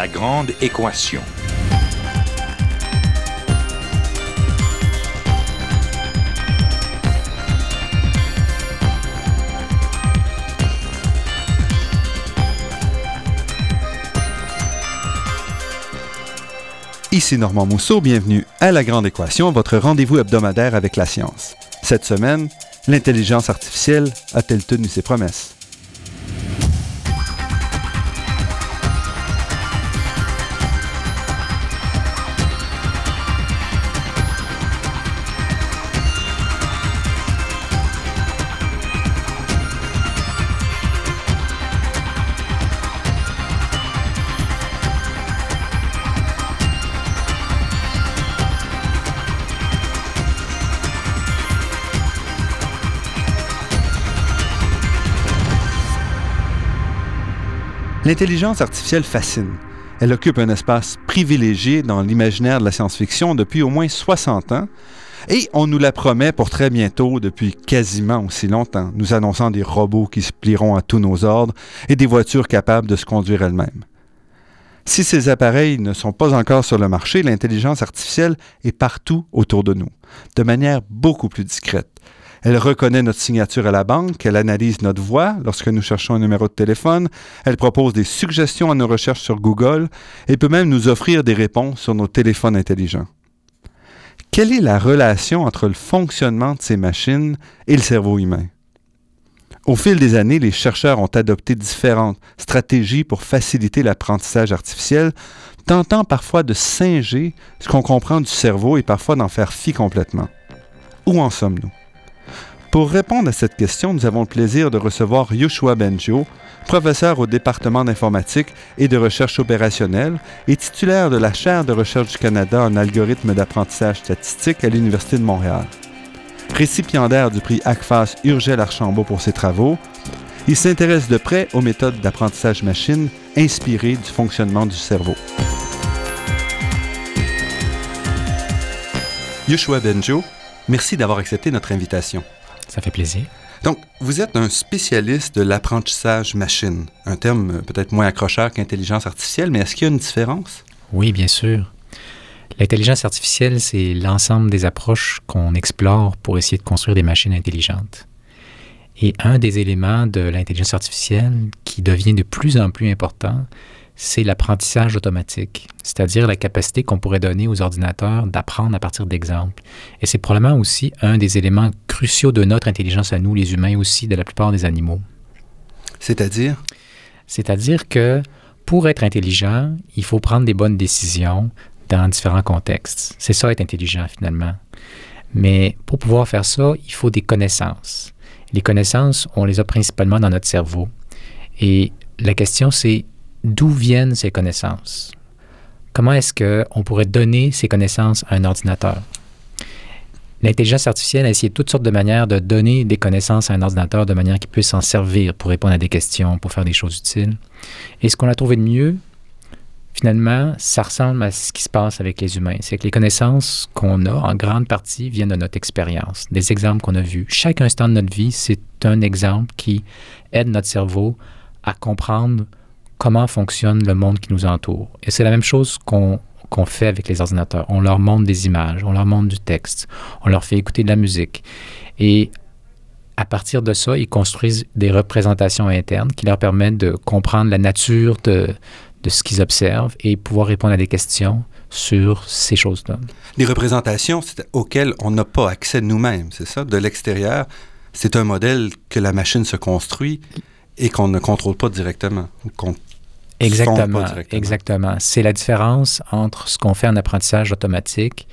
La grande équation. Ici Normand Mousseau, bienvenue à La Grande Équation, votre rendez-vous hebdomadaire avec la science. Cette semaine, l'intelligence artificielle a-t-elle tenu ses promesses? L'intelligence artificielle fascine. Elle occupe un espace privilégié dans l'imaginaire de la science-fiction depuis au moins 60 ans, et on nous la promet pour très bientôt depuis quasiment aussi longtemps, nous annonçant des robots qui se plieront à tous nos ordres et des voitures capables de se conduire elles-mêmes. Si ces appareils ne sont pas encore sur le marché, l'intelligence artificielle est partout autour de nous, de manière beaucoup plus discrète. Elle reconnaît notre signature à la banque, elle analyse notre voix lorsque nous cherchons un numéro de téléphone, elle propose des suggestions à nos recherches sur Google et peut même nous offrir des réponses sur nos téléphones intelligents. Quelle est la relation entre le fonctionnement de ces machines et le cerveau humain? Au fil des années, les chercheurs ont adopté différentes stratégies pour faciliter l'apprentissage artificiel, tentant parfois de singer ce qu'on comprend du cerveau et parfois d'en faire fi complètement. Où en sommes-nous? Pour répondre à cette question, nous avons le plaisir de recevoir Yoshua Benjo, professeur au département d'informatique et de recherche opérationnelle et titulaire de la chaire de recherche du Canada en algorithme d'apprentissage statistique à l'Université de Montréal. Récipiendaire du prix ACFAS Urgel Archambault pour ses travaux, il s'intéresse de près aux méthodes d'apprentissage machine inspirées du fonctionnement du cerveau. Yoshua Benjo, merci d'avoir accepté notre invitation. Ça fait plaisir. Donc, vous êtes un spécialiste de l'apprentissage machine, un terme euh, peut-être moins accrocheur qu'intelligence artificielle, mais est-ce qu'il y a une différence? Oui, bien sûr. L'intelligence artificielle, c'est l'ensemble des approches qu'on explore pour essayer de construire des machines intelligentes. Et un des éléments de l'intelligence artificielle qui devient de plus en plus important, c'est l'apprentissage automatique, c'est-à-dire la capacité qu'on pourrait donner aux ordinateurs d'apprendre à partir d'exemples. Et c'est probablement aussi un des éléments cruciaux de notre intelligence à nous, les humains, aussi de la plupart des animaux. C'est-à-dire? C'est-à-dire que pour être intelligent, il faut prendre des bonnes décisions dans différents contextes. C'est ça être intelligent finalement. Mais pour pouvoir faire ça, il faut des connaissances. Les connaissances, on les a principalement dans notre cerveau. Et la question, c'est d'où viennent ces connaissances? Comment est-ce qu'on pourrait donner ces connaissances à un ordinateur? L'intelligence artificielle a essayé toutes sortes de manières de donner des connaissances à un ordinateur de manière qu'il puisse s'en servir pour répondre à des questions, pour faire des choses utiles. Et ce qu'on a trouvé de mieux, finalement, ça ressemble à ce qui se passe avec les humains. C'est que les connaissances qu'on a, en grande partie, viennent de notre expérience, des exemples qu'on a vus. Chaque instant de notre vie, c'est un exemple qui aide notre cerveau à comprendre comment fonctionne le monde qui nous entoure. Et c'est la même chose qu'on fait avec les ordinateurs. On leur montre des images, on leur montre du texte, on leur fait écouter de la musique. Et à partir de ça, ils construisent des représentations internes qui leur permettent de comprendre la nature de, ce qu'ils observent et pouvoir répondre à des questions sur ces choses-là. Des représentations auxquelles on n'a pas accès nous-mêmes, c'est ça? De l'extérieur, c'est un modèle que la machine se construit et qu'on ne contrôle pas directement, Exactement, exactement. C'est la différence entre ce qu'on fait en apprentissage automatique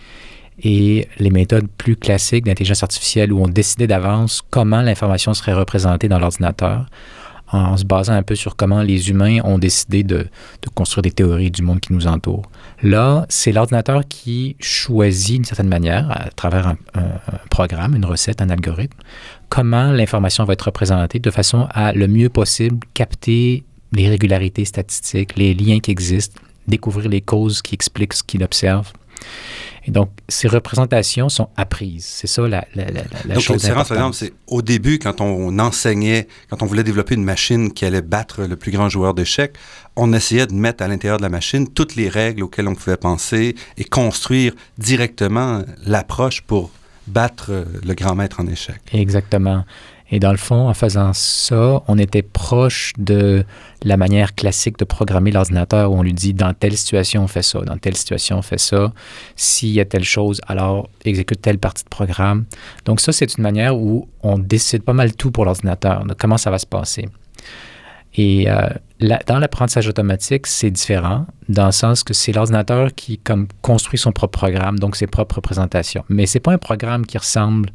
et les méthodes plus classiques d'intelligence artificielle où on décidait d'avance comment l'information serait représentée dans l'ordinateur en se basant un peu sur comment les humains ont décidé de, de construire des théories du monde qui nous entoure. Là, c'est l'ordinateur qui choisit d'une certaine manière, à travers un, un, programme, une recette, un algorithme, comment l'information va être représentée de façon à le mieux possible capter les régularités statistiques, les liens qui existent, découvrir les causes qui expliquent ce qu'il observe. Et donc, ces représentations sont apprises. C'est ça la, la, la, la donc, chose différence, par exemple, c'est au début, quand on enseignait, quand on voulait développer une machine qui allait battre le plus grand joueur d'échecs, on essayait de mettre à l'intérieur de la machine toutes les règles auxquelles on pouvait penser et construire directement l'approche pour battre le grand maître en échecs. Exactement. Et dans le fond, en faisant ça, on était proche de la manière classique de programmer l'ordinateur où on lui dit dans telle situation on fait ça, dans telle situation on fait ça, s'il y a telle chose, alors exécute telle partie de programme. Donc ça, c'est une manière où on décide pas mal tout pour l'ordinateur, de comment ça va se passer. Et euh, dans l'apprentissage automatique, c'est différent, dans le sens que c'est l'ordinateur qui comme, construit son propre programme, donc ses propres représentations. Mais ce n'est pas un programme qui ressemble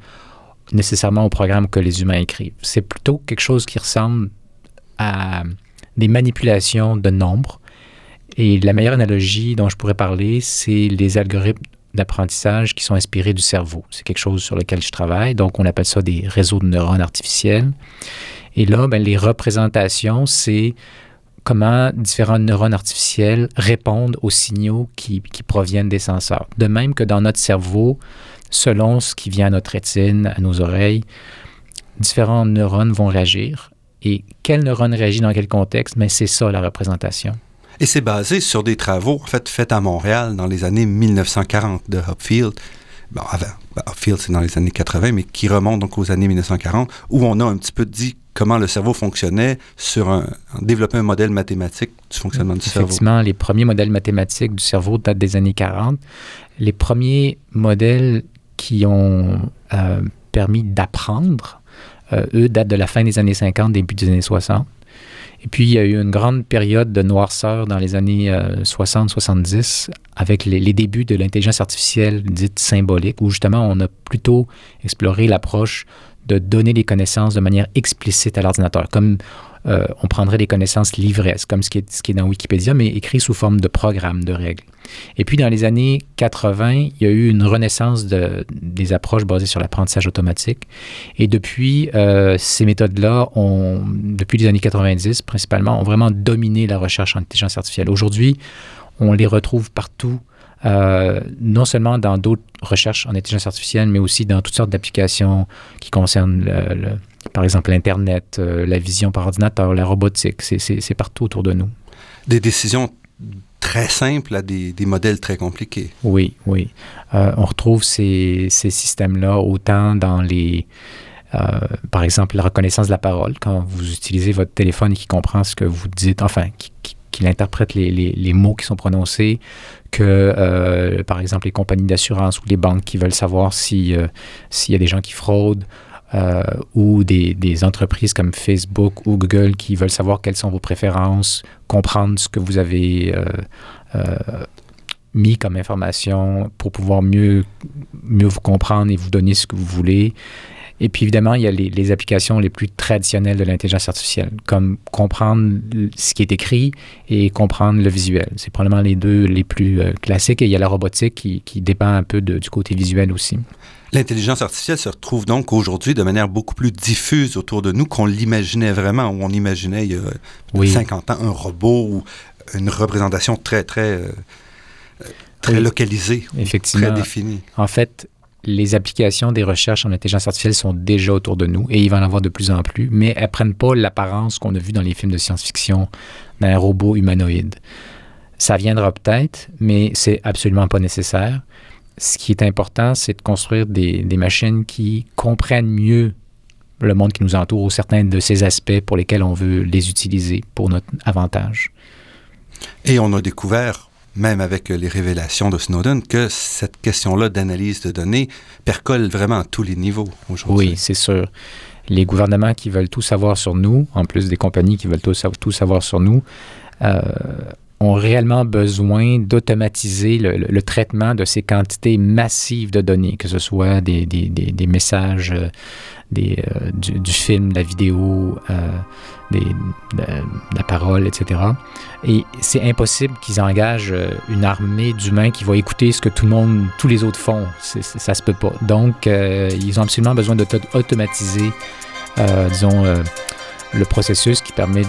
nécessairement au programme que les humains écrivent. C'est plutôt quelque chose qui ressemble à des manipulations de nombres. Et la meilleure analogie dont je pourrais parler, c'est les algorithmes d'apprentissage qui sont inspirés du cerveau. C'est quelque chose sur lequel je travaille. Donc, on appelle ça des réseaux de neurones artificiels. Et là, ben, les représentations, c'est comment différents neurones artificiels répondent aux signaux qui, qui, proviennent des senseurs. De même que dans notre cerveau, selon ce qui vient à notre rétine, à nos oreilles, différents neurones vont réagir. Et quel neurone réagit dans quel contexte, mais c'est ça la représentation. Et c'est basé sur des travaux en fait faits à Montréal dans les années 1940 de Hopfield. Bon, avant, ben, Hopfield c'est dans les années 80, mais qui remonte donc aux années 1940, où on a un petit peu dit comment le cerveau fonctionnait sur un, développer un modèle mathématique du fonctionnement du cerveau. Effectivement, les premiers modèles mathématiques du cerveau datent des années 40. Les premiers modèles qui ont euh, permis d'apprendre, euh, eux, datent de la fin des années 50, début des années 60. Et puis, il y a eu une grande période de noirceur dans les années euh, 60-70 avec les, débuts de l'intelligence artificielle dite symbolique, où justement, on a plutôt exploré l'approche de donner les connaissances de manière explicite à l'ordinateur, euh, on prendrait des connaissances livresses, comme ce qui, est, dans Wikipédia, mais écrit sous forme de programme, de règles. Et puis, dans les années 80, il y a eu une renaissance de, des approches basées sur l'apprentissage automatique. Et depuis, euh, ces méthodes-là, depuis les années 90 principalement, ont vraiment dominé la recherche en intelligence artificielle. Aujourd'hui, on les retrouve partout euh, non seulement dans d'autres recherches en intelligence artificielle, mais aussi dans toutes sortes d'applications qui concernent, le, par exemple, l'Internet, euh, la vision par ordinateur, la robotique. C'est partout autour de nous. Des décisions très simples à des, des modèles très compliqués. Oui, oui. Euh, on retrouve ces, ces systèmes-là autant dans les... Euh, par exemple, la reconnaissance de la parole, quand vous utilisez votre téléphone et qui comprend ce que vous dites, enfin, qui, qui qu'il interprète les, les, les, mots qui sont prononcés, que, euh, par exemple, les compagnies d'assurance ou les banques qui veulent savoir si, euh, s'il y a des gens qui fraudent, euh, ou des, entreprises comme Facebook ou Google qui veulent savoir quelles sont vos préférences, comprendre ce que vous avez mis comme information pour pouvoir mieux, mieux vous comprendre et vous donner ce que vous voulez. Et puis évidemment, il y a les, applications les plus traditionnelles de l'intelligence artificielle, comme comprendre ce qui est écrit et comprendre le visuel. C'est probablement les deux les plus euh, classiques. Et il y a la robotique qui, qui dépend un peu du côté visuel aussi. L'intelligence artificielle se retrouve donc aujourd'hui de manière beaucoup plus diffuse autour de nous qu'on l'imaginait vraiment, où on imaginait il y a oui. 50 ans un robot ou une représentation très, très, euh, très oui. localisée, Effectivement. très définie. En fait, les applications des recherches en intelligence artificielle sont déjà autour de nous et il va en avoir de plus en plus, mais elles ne prennent pas l'apparence qu'on a vue dans les films de science-fiction d'un robot humanoïde. Ça viendra peut-être, mais c'est absolument pas nécessaire. Ce qui est important, c'est de construire des, des, machines qui comprennent mieux le monde qui nous entoure ou certains de ces aspects pour lesquels on veut les utiliser pour notre avantage. Et on a découvert même avec les révélations de Snowden, que cette question-là d'analyse de données percole vraiment à tous les niveaux aujourd'hui. Oui, c'est sûr. Les gouvernements qui veulent tout savoir sur nous, en plus des compagnies qui veulent tout, tout savoir sur nous, euh, ont réellement besoin d'automatiser le, traitement de ces quantités massives de données, que ce soit des, des, des, messages, des, euh, du, film, de la vidéo, euh, des, de, la parole, etc. Et c'est impossible qu'ils engagent euh, une armée d'humains qui va écouter ce que tout le monde, tous les autres font. Ça se peut pas. Donc, euh, ils ont absolument besoin d'automatiser, euh, disons, le processus qui permet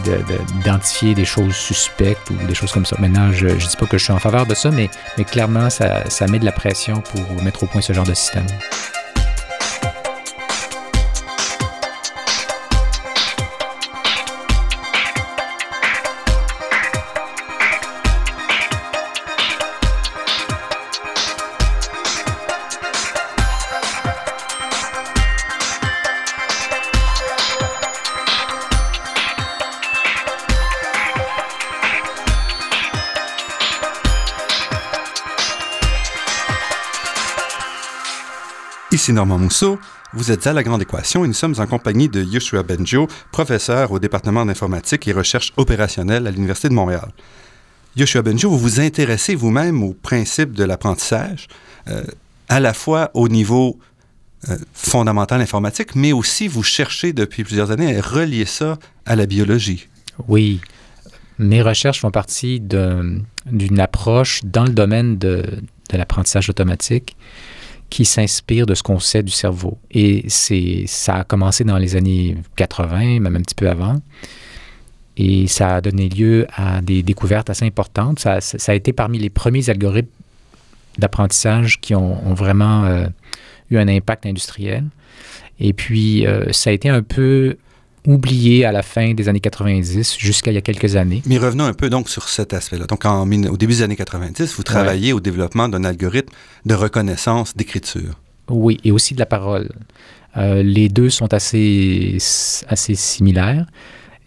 d'identifier des choses suspectes ou des choses comme ça. Maintenant, je ne dis pas que je suis en faveur de ça, mais, mais clairement, ça, ça met de la pression pour mettre au point ce genre de système. Ici Normand Mousseau, vous êtes à La Grande Équation et nous sommes en compagnie de Yoshua Benjo, professeur au département d'informatique et recherche opérationnelle à l'Université de Montréal. Yoshua Benjo, vous vous intéressez vous-même au principe de l'apprentissage, euh, à la fois au niveau euh, fondamental informatique, mais aussi vous cherchez depuis plusieurs années à relier ça à la biologie. Oui. Mes recherches font partie d'une approche dans le domaine de, de l'apprentissage automatique qui s'inspire de ce qu'on sait du cerveau. Et c'est, ça a commencé dans les années 80, même un petit peu avant. Et ça a donné lieu à des découvertes assez importantes. Ça, a été parmi les premiers algorithmes d'apprentissage qui ont, vraiment euh, eu un impact industriel. Et puis, euh, ça a été un peu oublié à la fin des années 90 jusqu'à il y a quelques années. Mais revenons un peu donc sur cet aspect-là. Donc en, au début des années 90, vous travaillez au développement d'un algorithme de reconnaissance d'écriture. Oui, et aussi de la parole. Euh, les deux sont assez, assez similaires.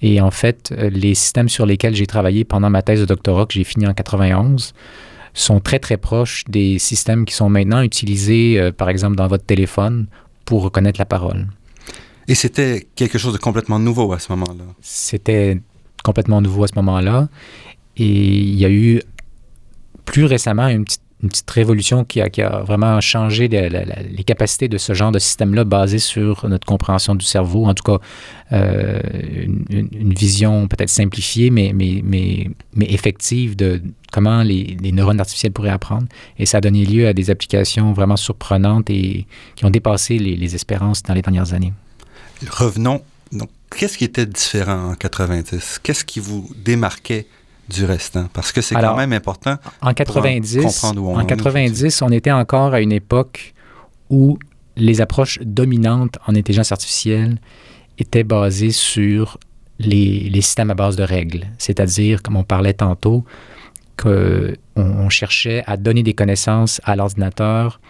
Et en fait, les systèmes sur lesquels j'ai travaillé pendant ma thèse de doctorat que j'ai fini en 91 sont très très proches des systèmes qui sont maintenant utilisés, euh, par exemple, dans votre téléphone pour reconnaître la parole. Et c'était quelque chose de complètement nouveau à ce moment-là. C'était complètement nouveau à ce moment-là. Et il y a eu plus récemment une petite, révolution qui a, vraiment changé les capacités de ce genre de système-là basé sur notre compréhension du cerveau, en tout cas euh, une, vision peut-être simplifiée, mais, mais, mais, mais, effective de comment les, neurones artificiels pourraient apprendre. Et ça a donné lieu à des applications vraiment surprenantes et qui ont dépassé les espérances dans les dernières années revenons. Donc, qu'est-ce qui était différent en 90? Qu'est-ce qui vous démarquait du restant? Parce que c'est quand même important en 90, comprendre où on En 90, on était encore à une époque où les approches dominantes en intelligence artificielle étaient basées sur les, les systèmes à base de règles. C'est-à-dire, comme on parlait tantôt, qu'on on cherchait à donner des connaissances à l'ordinateur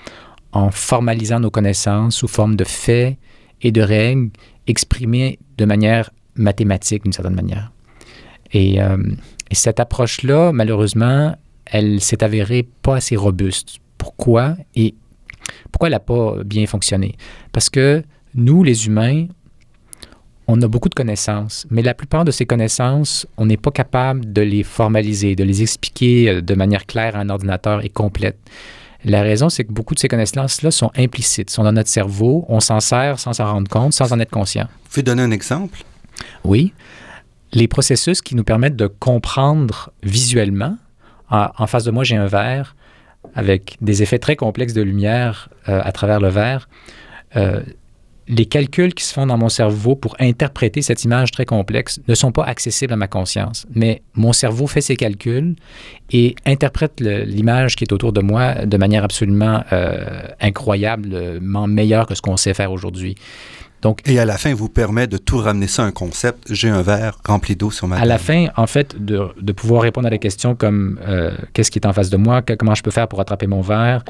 en formalisant nos connaissances sous forme de faits et de règles exprimées de manière mathématique d'une certaine manière. Et, euh, et cette approche-là, malheureusement, elle s'est avérée pas assez robuste. Pourquoi? Et pourquoi elle n'a pas bien fonctionné? Parce que nous, les humains, on a beaucoup de connaissances, mais la plupart de ces connaissances, on n'est pas capable de les formaliser, de les expliquer euh, de manière claire à un ordinateur et complète. La raison, c'est que beaucoup de ces connaissances-là sont implicites, sont dans notre cerveau, on s'en sert sans s'en rendre compte, sans en être conscient. Vous pouvez donner un exemple? Oui. Les processus qui nous permettent de comprendre visuellement, en, face de moi, j'ai un verre avec des effets très complexes de lumière euh, à travers le verre. Euh, les calculs qui se font dans mon cerveau pour interpréter cette image très complexe ne sont pas accessibles à ma conscience. Mais mon cerveau fait ses calculs et interprète l'image qui est autour de moi de manière absolument euh, incroyablement meilleure que ce qu'on sait faire aujourd'hui. Donc, et à la fin, vous permet de tout ramener ça à un concept. J'ai un verre rempli d'eau sur ma À la fin, en fait, de, de, pouvoir répondre à des questions comme euh, qu'est-ce qui est en face de moi, comment je peux faire pour attraper mon verre,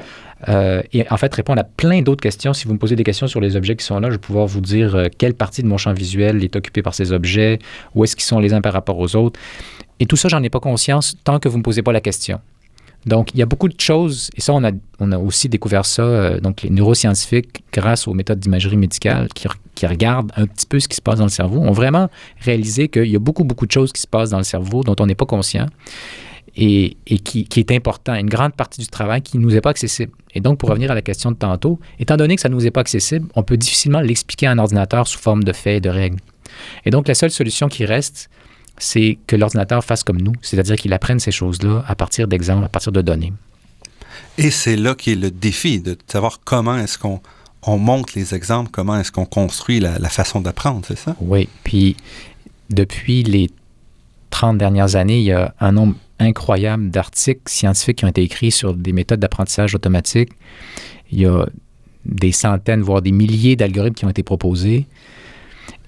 euh, et en fait répondre à plein d'autres questions. Si vous me posez des questions sur les objets qui sont là, je vais pouvoir vous dire euh, quelle partie de mon champ visuel est occupée par ces objets, où est-ce qu'ils sont les uns par rapport aux autres. Et tout ça, j'en ai pas conscience tant que vous ne me posez pas la question. Donc, il y a beaucoup de choses, et ça, on a, on a aussi découvert ça, euh, donc les neuroscientifiques, grâce aux méthodes d'imagerie médicale qui, qui, regardent un petit peu ce qui se passe dans le cerveau, ont vraiment réalisé qu'il y a beaucoup, beaucoup de choses qui se passent dans le cerveau dont on n'est pas conscient et, et qui, qui, est important, une grande partie du travail qui ne nous est pas accessible. Et donc, pour revenir à la question de tantôt, étant donné que ça ne nous est pas accessible, on peut difficilement l'expliquer à un ordinateur sous forme de faits et de règles. Et donc, la seule solution qui reste, c'est que l'ordinateur fasse comme nous, c'est-à-dire qu'il apprenne ces choses-là à partir d'exemples, à partir de données. Et c'est là qu'est le défi de savoir comment est-ce qu'on on montre les exemples, comment est-ce qu'on construit la, la façon d'apprendre, c'est ça? Oui, puis depuis les 30 dernières années, il y a un nombre incroyable d'articles scientifiques qui ont été écrits sur des méthodes d'apprentissage automatique. Il y a des centaines, voire des milliers d'algorithmes qui ont été proposés.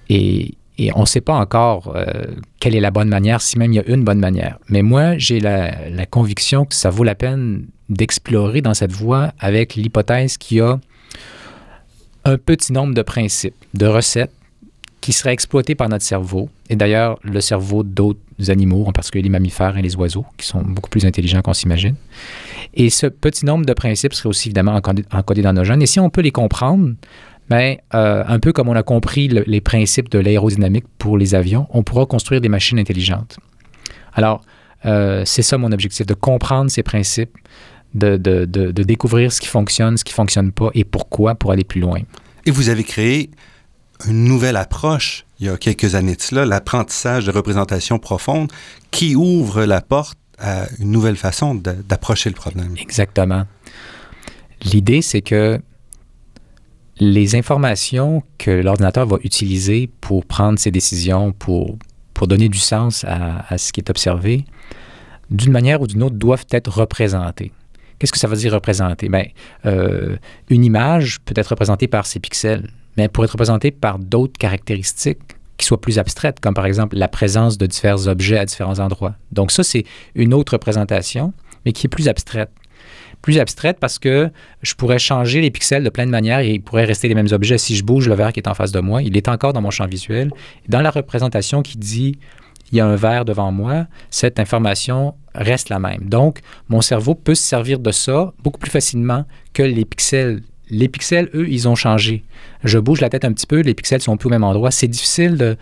Et, on ne sait pas encore euh, quelle est la bonne manière, si même il y a une bonne manière. Mais moi, j'ai la, conviction que ça vaut la peine d'explorer dans cette voie avec l'hypothèse qu'il y a un petit nombre de principes, de recettes qui seraient exploités par notre cerveau. Et d'ailleurs, le cerveau d'autres animaux, en particulier les mammifères et les oiseaux, qui sont beaucoup plus intelligents qu'on s'imagine. Et ce petit nombre de principes serait aussi évidemment encodé, dans nos gènes. Et si on peut les comprendre, bien, euh, un peu comme on a compris les principes de l'aérodynamique pour les avions, on pourra construire des machines intelligentes. Alors, euh, c'est ça mon objectif, de comprendre ces principes, de, de, de, de, découvrir ce qui fonctionne, ce qui ne fonctionne pas et pourquoi pour aller plus loin. Et vous avez créé une nouvelle approche il y a quelques années de cela, l'apprentissage de représentation profonde, qui ouvre la porte à une nouvelle façon d'approcher le problème. Exactement. L'idée, c'est que les informations que l'ordinateur va utiliser pour prendre ses décisions, pour, donner du sens à, ce qui est observé, d'une manière ou d'une autre, doivent être représentées. Qu'est-ce que ça veut dire représenter? Bien, euh, une image peut être représentée par ses pixels mais pour être représenté par d'autres caractéristiques qui soient plus abstraites, comme par exemple la présence de divers objets à différents endroits. Donc ça, c'est une autre représentation, mais qui est plus abstraite. Plus abstraite parce que je pourrais changer les pixels de plein de manières et il pourrait rester les mêmes objets. Si je bouge le verre qui est en face de moi, il est encore dans mon champ visuel. Dans la représentation qui dit il y a un verre devant moi, cette information reste la même. Donc, mon cerveau peut se servir de ça beaucoup plus facilement que les pixels les pixels, eux, ils ont changé. Je bouge la tête un petit peu, les pixels sont plus au même endroit. C'est difficile de,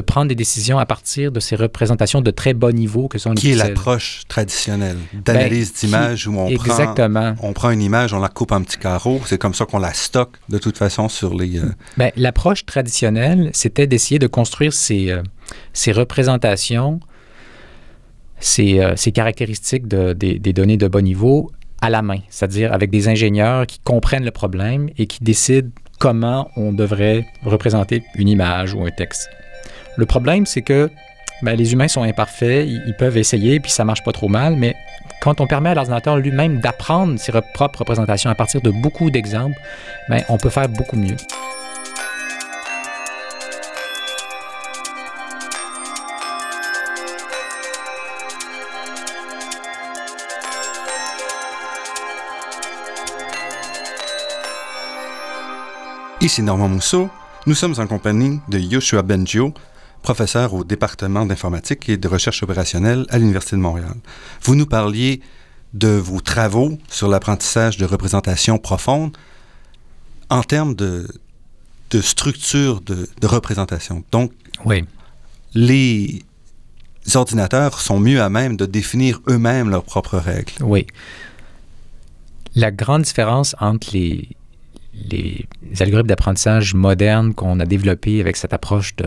prendre des décisions à partir de ces représentations de très bas niveau que sont les qui pixels. Qui est l'approche traditionnelle? D'analyse ben, d'image où on exactement. prend, on prend une image, on la coupe en petits carreaux. C'est comme ça qu'on la stocke de toute façon sur les... Euh, ben, l'approche traditionnelle, c'était d'essayer de construire ces, euh, ces représentations, ces, euh, ces caractéristiques de, des, des données de bas niveau à la main, c'est-à-dire avec des ingénieurs qui comprennent le problème et qui décident comment on devrait représenter une image ou un texte. Le problème, c'est que ben, les humains sont imparfaits, ils, peuvent essayer, puis ça marche pas trop mal, mais quand on permet à l'ordinateur lui-même d'apprendre ses propres représentations à partir de beaucoup d'exemples, ben, on peut faire beaucoup mieux. Ici Normand Mousseau. Nous sommes en compagnie de Yoshua Benjio, professeur au département d'informatique et de recherche opérationnelle à l'Université de Montréal. Vous nous parliez de vos travaux sur l'apprentissage de représentation profonde en termes de, de structure de, de, représentation. Donc, oui. les ordinateurs sont mieux à même de définir eux-mêmes leurs propres règles. Oui. La grande différence entre les, les algorithmes d'apprentissage modernes qu'on a développés avec cette approche de,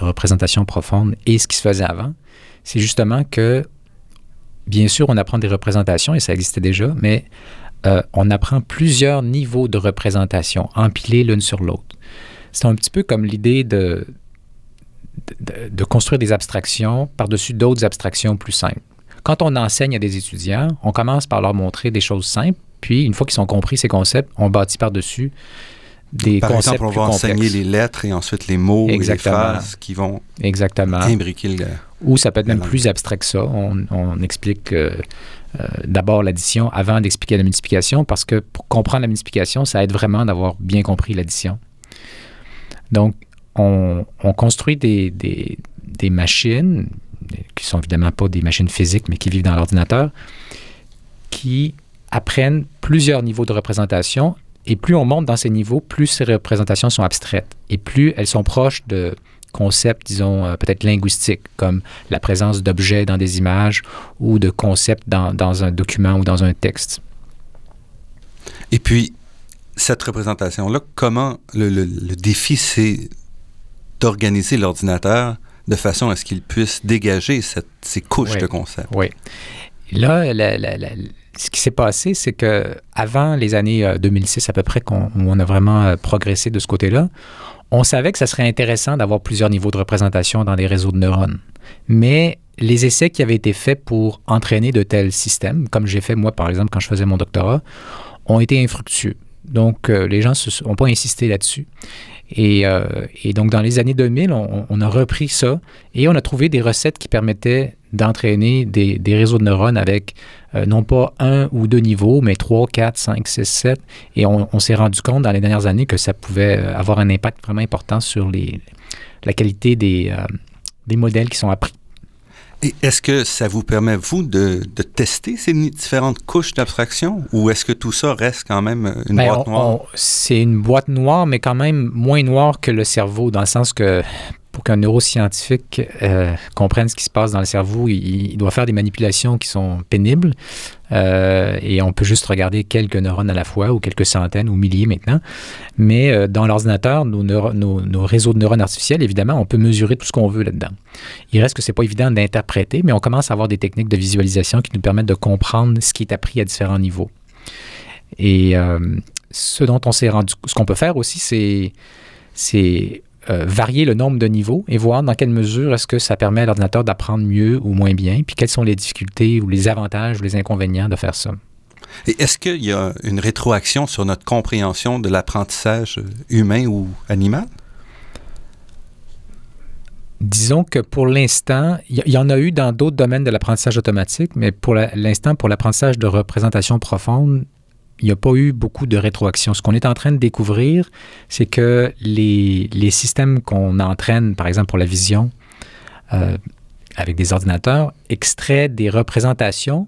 représentation profonde et ce qui se faisait avant, c'est justement que, bien sûr, on apprend des représentations et ça existait déjà, mais euh, on apprend plusieurs niveaux de représentation empilés l'une sur l'autre. C'est un petit peu comme l'idée de, de, construire des abstractions par-dessus d'autres abstractions plus simples. Quand on enseigne à des étudiants, on commence par leur montrer des choses simples puis, une fois qu'ils ont compris ces concepts, on bâtit par-dessus des Par concepts exemple, on va enseigner les lettres et ensuite les mots et les phrases qui vont Exactement. imbriquer le... Ou ça peut être même plus abstrait que ça. On, explique euh, euh, d'abord l'addition avant d'expliquer la multiplication parce que pour comprendre la multiplication, ça aide vraiment d'avoir bien compris l'addition. Donc, on, construit des, des, des machines qui sont évidemment pas des machines physiques, mais qui vivent dans l'ordinateur, qui apprennent plusieurs niveaux de représentation et plus on monte dans ces niveaux, plus ces représentations sont abstraites et plus elles sont proches de concepts, disons, euh, peut-être linguistiques, comme la présence d'objets dans des images ou de concepts dans, dans, un document ou dans un texte. Et puis, cette représentation-là, comment le, le, défi, c'est d'organiser l'ordinateur de façon à ce qu'il puisse dégager cette, ces couches de concepts? Oui. Là, la, ce qui s'est passé, c'est que avant les années 2006 à peu près, qu'on, où on a vraiment progressé de ce côté-là, on savait que ça serait intéressant d'avoir plusieurs niveaux de représentation dans des réseaux de neurones. Mais les essais qui avaient été faits pour entraîner de tels systèmes, comme j'ai fait moi par exemple quand je faisais mon doctorat, ont été infructueux. Donc euh, les gens n'ont pas insisté là-dessus. Et, euh, et, donc dans les années 2000, on, a repris ça et on a trouvé des recettes qui permettaient d'entraîner des, réseaux de neurones avec euh, non pas un ou deux niveaux, mais trois, quatre, cinq, six, sept. Et on, s'est rendu compte dans les dernières années que ça pouvait avoir un impact vraiment important sur la qualité des modèles qui sont appris. Et est-ce que ça vous permet, vous, de, de tester ces différentes couches d'abstraction? Ou est-ce que tout ça reste quand même une Bien, boîte noire? C'est une boîte noire, mais quand même moins noire que le cerveau, dans le sens que qu'un neuroscientifique euh, comprenne ce qui se passe dans le cerveau, il, doit faire des manipulations qui sont pénibles. Euh, et on peut juste regarder quelques neurones à la fois, ou quelques centaines ou milliers maintenant. Mais euh, dans l'ordinateur, nos, réseaux de neurones artificiels, évidemment, on peut mesurer tout ce qu'on veut là-dedans. Il reste que c'est pas évident d'interpréter, mais on commence à avoir des techniques de visualisation qui nous permettent de comprendre ce qui est appris à différents niveaux. Et ce dont on s'est ce qu'on peut faire aussi, c'est euh, varier le nombre de niveaux et voir dans quelle mesure est-ce que ça permet à l'ordinateur d'apprendre mieux ou moins bien, puis quelles sont les difficultés ou les avantages ou les inconvénients de faire ça. Et est-ce qu'il y a une rétroaction sur notre compréhension de l'apprentissage humain ou animal? Disons que pour l'instant, il y, en a eu dans d'autres domaines de l'apprentissage automatique, mais pour la- l'instant, pour l'apprentissage de représentation profonde, il n'y a pas eu beaucoup de rétroaction. Ce qu'on est en train de découvrir, c'est que les, les systèmes qu'on entraîne, par exemple pour la vision, euh, avec des ordinateurs, extraient des représentations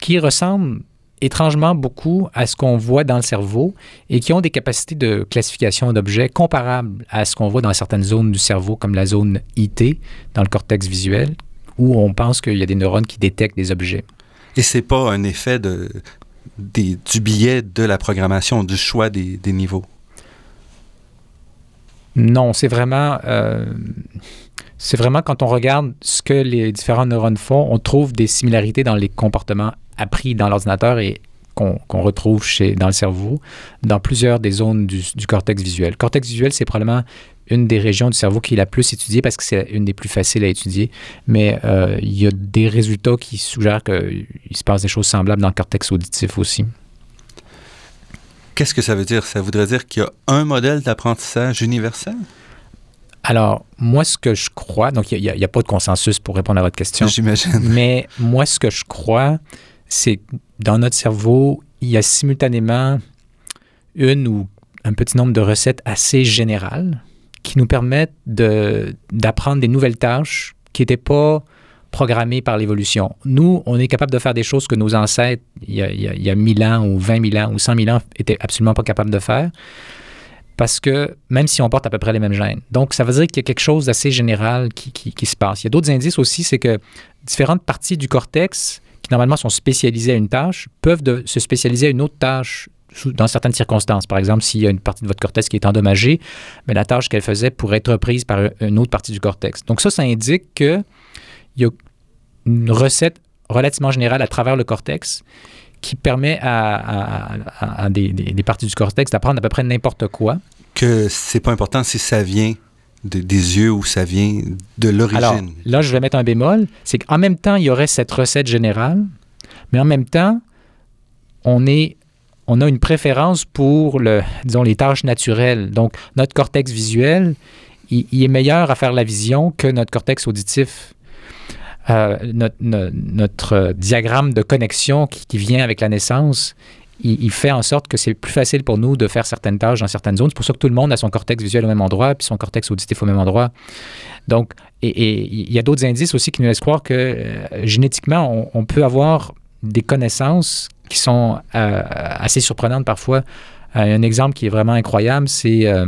qui ressemblent étrangement beaucoup à ce qu'on voit dans le cerveau et qui ont des capacités de classification d'objets comparables à ce qu'on voit dans certaines zones du cerveau, comme la zone IT, dans le cortex visuel, où on pense qu'il y a des neurones qui détectent des objets. Et c'est pas un effet de, du biais de la programmation, du choix des, niveaux? Non, c'est vraiment, euh, vraiment quand on regarde ce que les différents neurones font, on trouve des similarités dans les comportements appris dans l'ordinateur et qu'on retrouve chez, dans le cerveau, dans plusieurs des zones du, du cortex visuel. Cortex visuel, c'est probablement une des régions du cerveau qui est la plus étudiée parce que c'est une des plus faciles à étudier. Mais euh, il y a des résultats qui suggèrent qu'il se passe des choses semblables dans le cortex auditif aussi. Qu'est-ce que ça veut dire? Ça voudrait dire qu'il y a un modèle d'apprentissage universel? Alors, moi, ce que je crois, donc il n'y a, a, pas de consensus pour répondre à votre question. J'imagine. Mais moi, ce que je crois, c'est que dans notre cerveau, il y a simultanément une ou un petit nombre de recettes assez générales qui nous permettent d'apprendre des nouvelles tâches qui n'étaient pas programmées par l'évolution. Nous, on est capable de faire des choses que nos ancêtres, il y, a, il, y a, il y a 1000 ans ou 20 000 ans ou 100 000 ans, étaient absolument pas capables de faire parce que même si on porte à peu près les mêmes gènes. Donc, ça veut dire qu'il y a quelque chose d'assez général qui, se passe. Il y a d'autres indices aussi, c'est que différentes parties du cortex, qui normalement sont spécialisées à une tâche, peuvent se spécialiser à une autre tâche dans certaines circonstances. Par exemple, s'il y a une partie de votre cortex qui est endommagée, mais la tâche qu'elle faisait pourrait être reprise par une autre partie du cortex. Donc ça, ça indique qu'il y a une recette relativement générale à travers le cortex qui permet à, à, à, à des, des, des, parties du cortex d'apprendre à peu près n'importe quoi. Que c'est pas important si ça vient de, des yeux ou ça vient de l'origine. Là, je vais mettre un bémol. C'est qu'en même temps, il y aurait cette recette générale, mais en même temps, on est on a une préférence pour le, disons, les tâches naturelles. Donc, notre cortex visuel, il, est meilleur à faire la vision que notre cortex auditif. Euh, notre, diagramme de connexion qui, vient avec la naissance, il, fait en sorte que c'est plus facile pour nous de faire certaines tâches dans certaines zones. C'est pour ça que tout le monde a son cortex visuel au même endroit, puis son cortex auditif au même endroit. Donc, et, il y a d'autres indices aussi qui nous laissent croire que euh, génétiquement, on, peut avoir des connaissances qui sont euh, assez surprenantes parfois. Euh, un exemple qui est vraiment incroyable, c'est euh,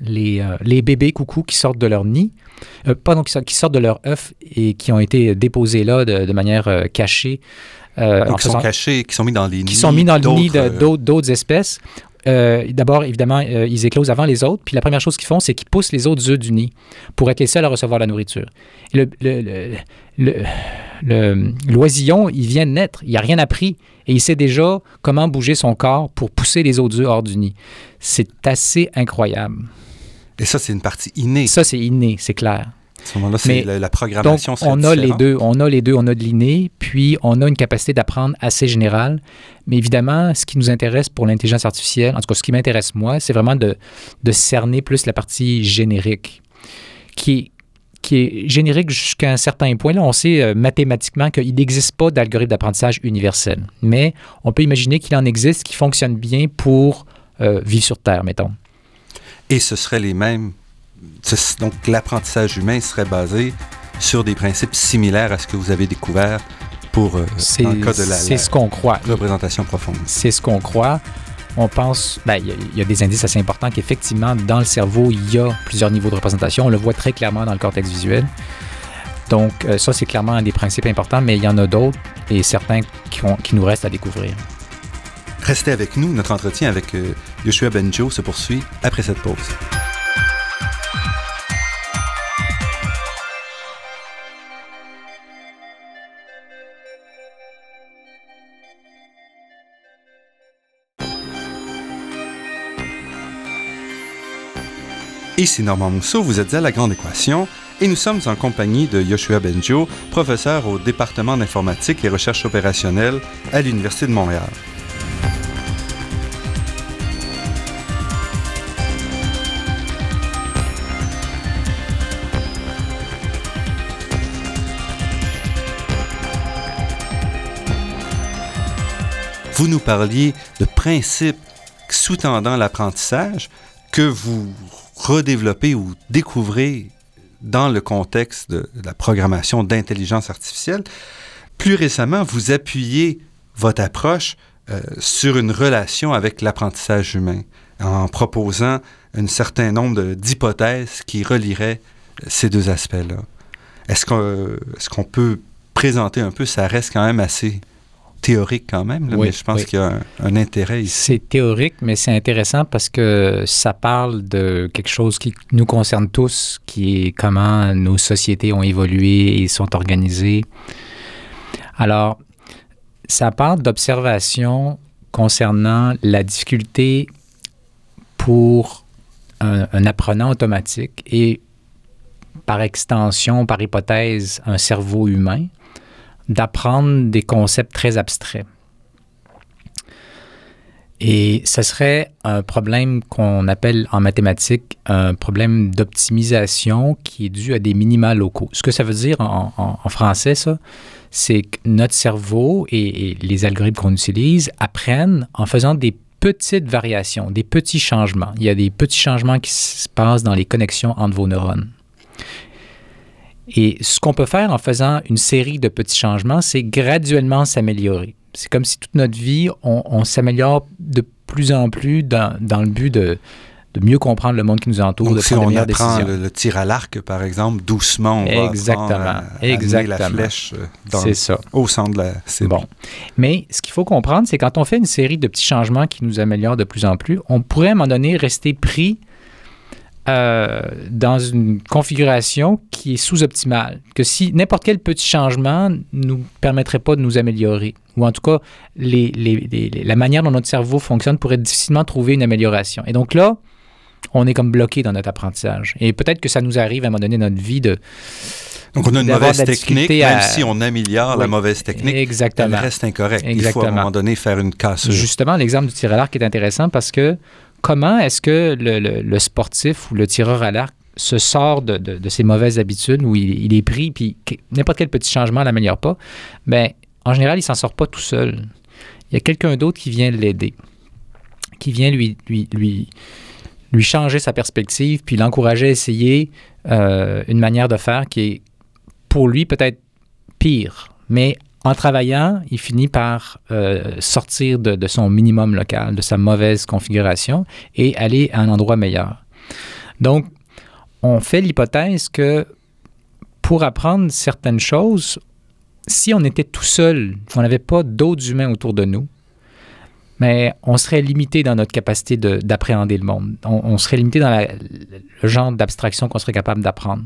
les, les, bébés coucous qui sortent de leur nid, pardon, qui, sortent de leur œuf et qui ont été déposés là de, de manière cachée. Donc, qui sont cachés, qui sont mis dans les qui nids. sont mis dans le nid d'autres espèces. Euh, D'abord, évidemment, euh, ils éclosent avant les autres. Puis la première chose qu'ils font, c'est qu'ils poussent les autres œufs du nid pour être les seuls à recevoir la nourriture. Et le, le, le, le- l'oisillon, il vient de naître, il n'a rien appris et il sait déjà comment bouger son corps pour pousser les autres œufs hors du nid. C'est assez incroyable. Et ça, c'est une partie innée. Ça, c'est inné, c'est clair. À ce moment-là, c'est la, programmation on a les deux. On a les deux. On a de l'inné, puis on a une capacité d'apprendre assez générale. Mais évidemment, ce qui nous intéresse pour l'intelligence artificielle, en tout cas, ce qui m'intéresse moi, c'est vraiment de, de cerner plus la partie générique, qui est, qui est générique jusqu'à un certain point. Là, on sait euh, mathématiquement qu'il n'existe pas d'algorithme d'apprentissage universel. Mais on peut imaginer qu'il en existe qui fonctionne bien pour euh, vivre sur Terre, mettons. Et ce serait les mêmes. Donc, l'apprentissage humain serait basé sur des principes similaires à ce que vous avez découvert pour euh, dans le cas de la ce qu'on croit. représentation profonde. c'est ce qu'on croit. On pense, ben, il y, a- des indices assez importants qu'effectivement, dans le cerveau, il y a plusieurs niveaux de représentation. On le voit très clairement dans le cortex visuel. Donc, euh, ça, c'est clairement un des principes importants, mais il y en a d'autres et certains qui, qui nous restent à découvrir. Restez avec nous. Notre entretien avec euh, Yoshua Benjo se poursuit après cette pause. Ici Normand Mousseau, vous êtes à La Grande Équation et nous sommes en compagnie de Yoshua Benjo, professeur au département d'informatique et recherche opérationnelle à l'Université de Montréal. Vous nous parliez de principes sous-tendant l'apprentissage que vous redéveloppez ou découvrez dans le contexte de la programmation d'intelligence artificielle. Plus récemment, vous appuyez votre approche euh, sur une relation avec l'apprentissage humain en proposant un certain nombre d'hypothèses qui relieraient euh, ces deux aspects-là. Est-ce qu'on euh, est-ce qu'on peut présenter un peu, ça reste quand même assez théorique quand même, là, Oui, mais je pense oui. qu'il y a un, un intérêt ici. C'est théorique, mais c'est intéressant parce que ça parle de quelque chose qui nous concerne tous, qui est comment nos sociétés ont évolué et sont organisées. Alors, ça parle d'observation concernant la difficulté pour un, un apprenant automatique et par extension, par hypothèse, un cerveau humain, d'apprendre des concepts très abstraits. Et ce serait un problème qu'on appelle en mathématiques un problème d'optimisation qui est dû à des minima locaux. Ce que ça veut dire en, français, ça, c'est que notre cerveau et les algorithmes qu'on utilise apprennent en faisant des petites variations, des petits changements. Il y a des petits changements qui se passent dans les connexions entre vos neurones. Et ce qu'on peut faire en faisant une série de petits changements, c'est graduellement s'améliorer. C'est comme si toute notre vie, on, on s'améliore de plus en plus dans, dans le but de, de mieux comprendre le monde qui nous entoure, Donc, de si on apprend le, le tir à l'arc, par exemple, doucement, on va Exactement, apprendre à- à amener la exactement. flèche euh, dans- C'est ça. au centre de la cible. Bon. Mais ce qu'il faut comprendre, c'est quand on fait une série de petits changements qui nous améliorent de plus en plus, on pourrait à un moment donné rester pris euh, dans une configuration qui est sous-optimale. Que si n'importe quel petit changement ne nous permettrait pas de nous améliorer, ou en tout cas, les- les- les- les- la manière dont notre cerveau fonctionne pourrait difficilement trouver une amélioration. Et donc là, on est comme bloqué dans notre apprentissage. Et peut-être que ça nous arrive à un moment donné dans notre vie de... Donc, on a une mauvaise technique, même à- si on améliore la mauvaise technique, elle Exactement. reste incorrecte. Il faut à un Exactement. moment donné faire une cassure. Justement, l'exemple du tir à l'arc est intéressant parce que comment est-ce que le, sportif ou le tireur à l'arc se sort de, ses mauvaises habitudes où il, est pris, puis n'importe quel petit changement ne l'améliore pas, bien, en général, il s'en sort pas tout seul. Il y a quelqu'un d'autre qui vient l'aider, qui vient lui, lui, lui, lui changer sa perspective, puis l'encourager à essayer euh, une manière de faire qui est pour lui peut-être pire, mais en travaillant, il finit par euh, sortir de, son minimum local, de sa mauvaise configuration et aller à un endroit meilleur. Donc, on fait l'hypothèse que pour apprendre certaines choses, si on était tout seul, on n'avait pas d'autres humains autour de nous, mais on serait limité dans notre capacité de- d'appréhender le monde. On, serait limité dans le genre d'abstraction qu'on serait capable d'apprendre.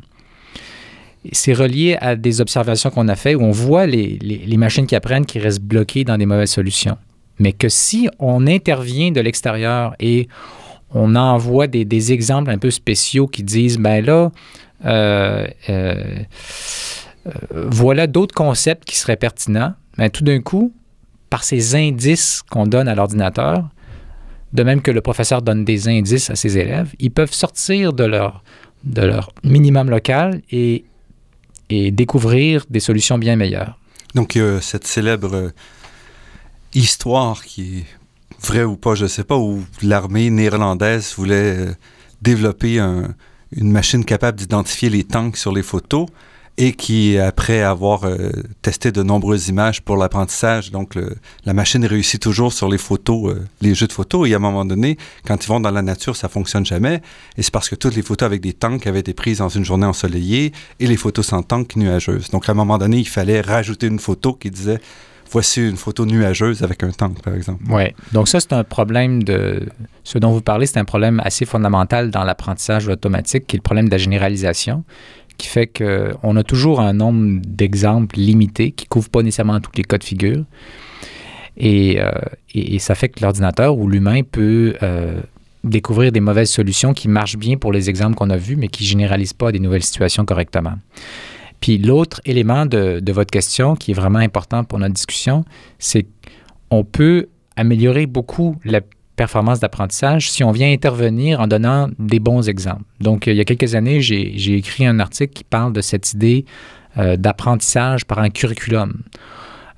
C'est relié à des observations qu'on a faites où on voit les, les, machines qui apprennent qui restent bloquées dans des mauvaises solutions. Mais que si on intervient de l'extérieur et on envoie des, des, exemples un peu spéciaux qui disent, ben là, euh, euh, euh, voilà d'autres concepts qui seraient pertinents, mais ben tout d'un coup, par ces indices qu'on donne à l'ordinateur, de même que le professeur donne des indices à ses élèves, ils peuvent sortir de leur, de leur minimum local et, et découvrir des solutions bien meilleures. Donc, cette célèbre histoire qui est vraie ou pas, je ne sais pas, où l'armée néerlandaise voulait développer une machine capable d'identifier les tanks sur les photos et qui, après avoir euh, testé de nombreuses images pour l'apprentissage, donc la machine réussit toujours sur les photos, euh, les jeux de photos, et à un moment donné, quand ils vont dans la nature, ça fonctionne jamais, et c'est parce que toutes les photos avec des tanks avaient été prises dans une journée ensoleillée, et les photos sans tank nuageuses. Donc à un moment donné, il fallait rajouter une photo qui disait voici une photo nuageuse avec un tank, par exemple. Oui. Donc ça, c'est un problème de... Ce dont vous parlez, c'est un problème assez fondamental dans l'apprentissage automatique, qui est le problème de la généralisation qui fait qu'on a toujours un nombre d'exemples limités qui ne couvrent pas nécessairement tous les cas de figure. Euh, et, ça fait que l'ordinateur ou l'humain peut euh, découvrir des mauvaises solutions qui marchent bien pour les exemples qu'on a vus, mais qui ne généralisent pas des nouvelles situations correctement. Puis l'autre élément de, de, votre question qui est vraiment important pour notre discussion, c'est qu'on peut améliorer beaucoup la performance d'apprentissage si on vient intervenir en donnant des bons exemples. Donc, il y a quelques années, j'ai écrit un article qui parle de cette idée euh, d'apprentissage par un curriculum.